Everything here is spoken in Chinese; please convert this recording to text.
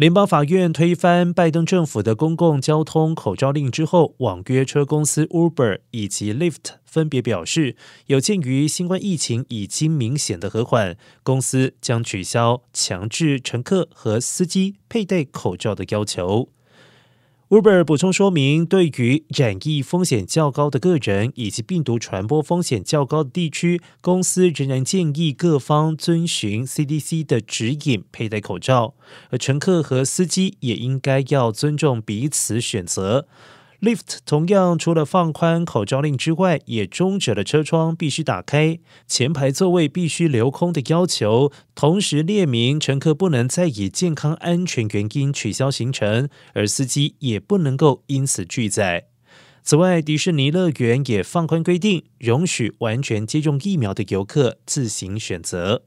联邦法院推翻拜登政府的公共交通口罩令之后，网约车公司 Uber 以及 Lyft 分别表示，有鉴于新冠疫情已经明显的和缓，公司将取消强制乘客和司机佩戴口罩的要求。Uber 补充说明，对于染疫风险较高的个人以及病毒传播风险较高的地区，公司仍然建议各方遵循 CDC 的指引，佩戴口罩，而乘客和司机也应该要尊重彼此选择。Lift 同样除了放宽口罩令之外，也终止了车窗必须打开、前排座位必须留空的要求，同时列明乘客不能再以健康安全原因取消行程，而司机也不能够因此拒载。此外，迪士尼乐园也放宽规定，容许完全接种疫苗的游客自行选择。